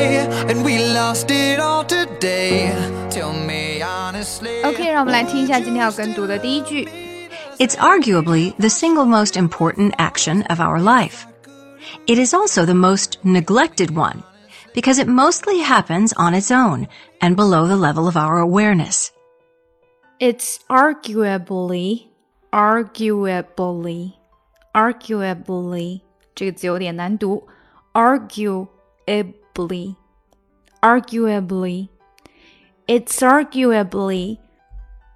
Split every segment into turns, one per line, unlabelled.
way, and we lost it all today. Tell me honestly.
OK，让我们来听一下今天要跟读的第一句。
It's arguably the single most important action of our life. It is also the most neglected one because it mostly happens on its own and below the level of our awareness.
It's arguably, arguably, arguably 这个字有点难读，arguably, arguably. It's arguably,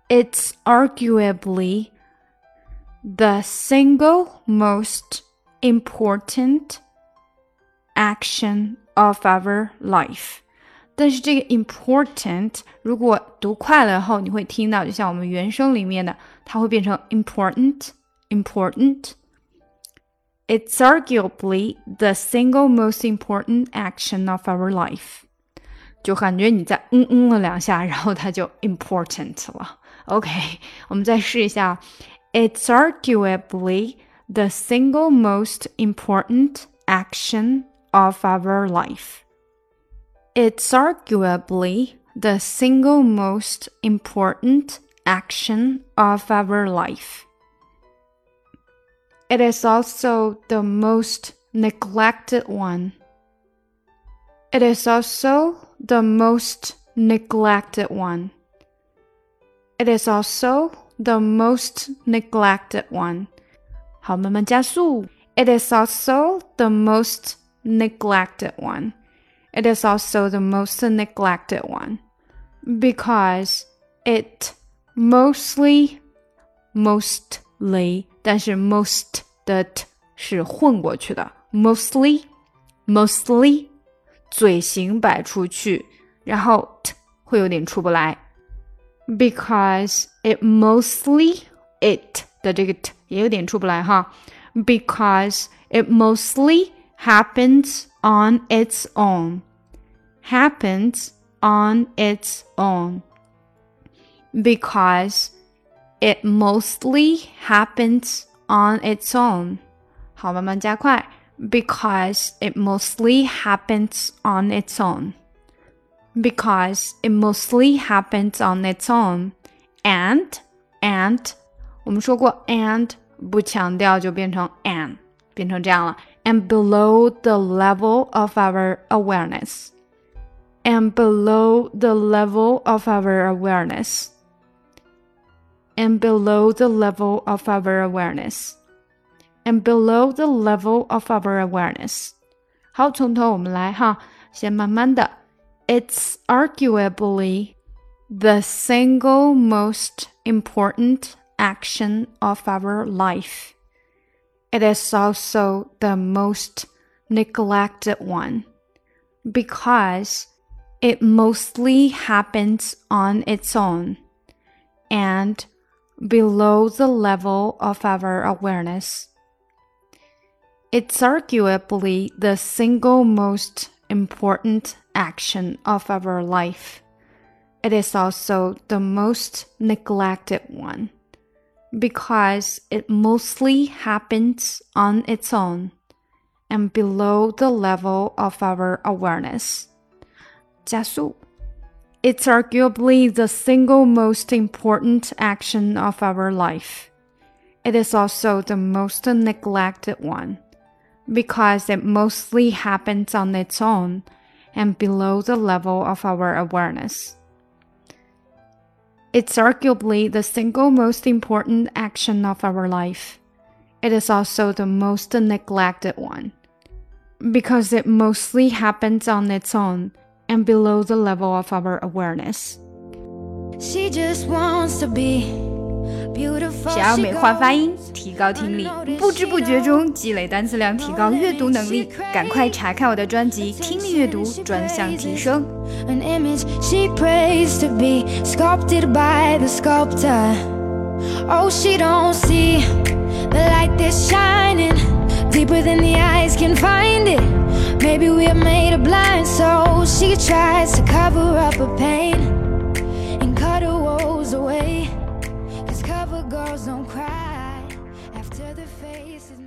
it's arguably the single most important action of our life. 但是这个 important 如果读快了后，你会听到，就像我们原声里面的，它会变成 important important。 It's arguably the single most important action of our life。就感觉你在嗯嗯了两下，然后它就 important 了。OK，我们再试一下。It's arguably the single most important action of our life. It's arguably the single most important action of our life. It is also the most neglected one. It is also the most neglected one. It is also the most neglected one. 好，慢慢加速。It is also the most neglected one. It is also the most neglected one because it mostly, mostly, 但是 most 的 t 是混过去的，mostly, mostly，嘴型摆出去，然后 t 会有点出不来，because it mostly it 的这个 t 也有点出不来哈，because it mostly happens on its own, happens on its own, because it mostly happens on its own. 好，慢慢加快。Because it mostly happens on its own. Because it mostly happens on its own. And and 我们说过 and 不强调就变成 and 变成这样了。And below the level of our awareness. And below the level of our awareness and below the level of our awareness, and below the level of our awareness. 好，从头我们来哈，先慢慢的。It's arguably the single most important action of our life. It is also the most neglected one because it mostly happens on its own and below the level of our awareness. It's arguably the single most important action of our life. It is also the most neglected one because it mostly happens on its own and below the level of our awareness. 加速 it's arguably the single most important action of our life. It is also the most neglected one because it mostly happens on its own and below the level of our awareness. It's arguably the single most important action of our life. It is also the most neglected one because it mostly happens on its own and below the level of our awareness.
She just wants to be beautiful.
想要美化发音，提高听力，不知不觉中积累单词量，提高阅读能力，赶快查看我的专辑《听力阅读专项提升》。
An image she prays to be sculpted by the sculptor. Oh, she don't see the light that's shining deeper than the eyes can find it. Maybe we're made of blind, so she tries to cover up her pain and cut her woes away. Cause cover girls don't cry after the face is